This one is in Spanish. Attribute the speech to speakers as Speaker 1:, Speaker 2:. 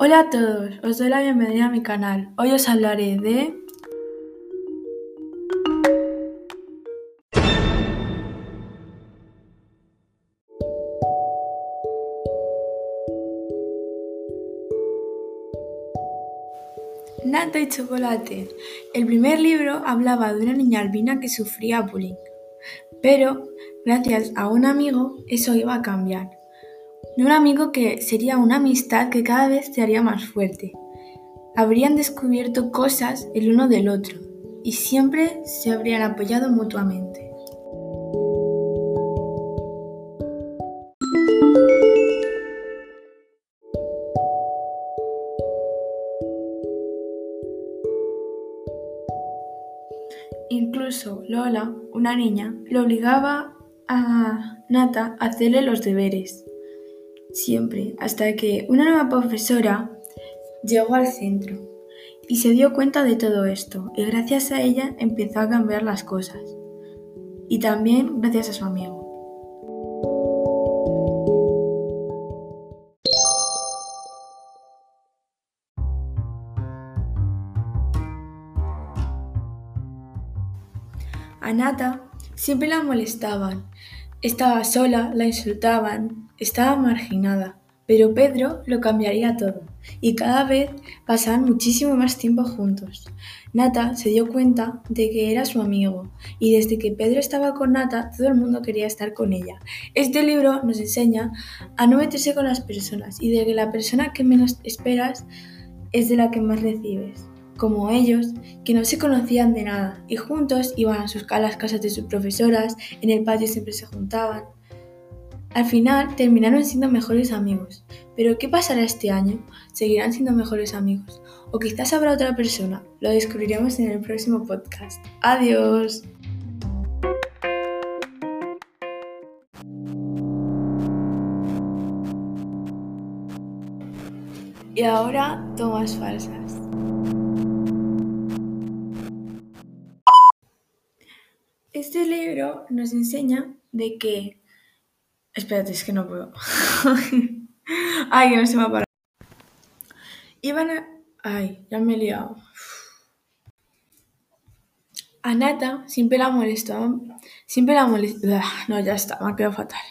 Speaker 1: Hola a todos, os doy la bienvenida a mi canal. Hoy os hablaré de... Nata y chocolate. El primer libro hablaba de una niña albina que sufría bullying. Pero, gracias a un amigo, eso iba a cambiar. De un amigo que sería una amistad que cada vez se haría más fuerte. Habrían descubierto cosas el uno del otro y siempre se habrían apoyado mutuamente. Incluso Lola, una niña, le obligaba a Nata a hacerle los deberes. Siempre, hasta que una nueva profesora llegó al centro y se dio cuenta de todo esto y gracias a ella empezó a cambiar las cosas. Y también gracias a su amigo. A siempre la molestaban. Estaba sola, la insultaban, estaba marginada. Pero Pedro lo cambiaría todo y cada vez pasaban muchísimo más tiempo juntos. Nata se dio cuenta de que era su amigo y desde que Pedro estaba con Nata todo el mundo quería estar con ella. Este libro nos enseña a no meterse con las personas y de que la persona que menos esperas es de la que más recibes como ellos, que no se conocían de nada y juntos iban a, sus, las casas de sus profesoras, en el patio siempre se juntaban. Al final terminaron siendo mejores amigos. Pero ¿qué pasará este año? ¿Seguirán siendo mejores amigos? ¿O quizás habrá otra persona? Lo descubriremos en el próximo podcast. Adiós. Y ahora tomas falsas. Este libro nos enseña de que... Espérate, es que no puedo. Ay, que no se me ha parado. Iban a... Ay, ya me he liado. A Nata siempre la molestó. Siempre la molestó... No, ya está, me ha quedado fatal.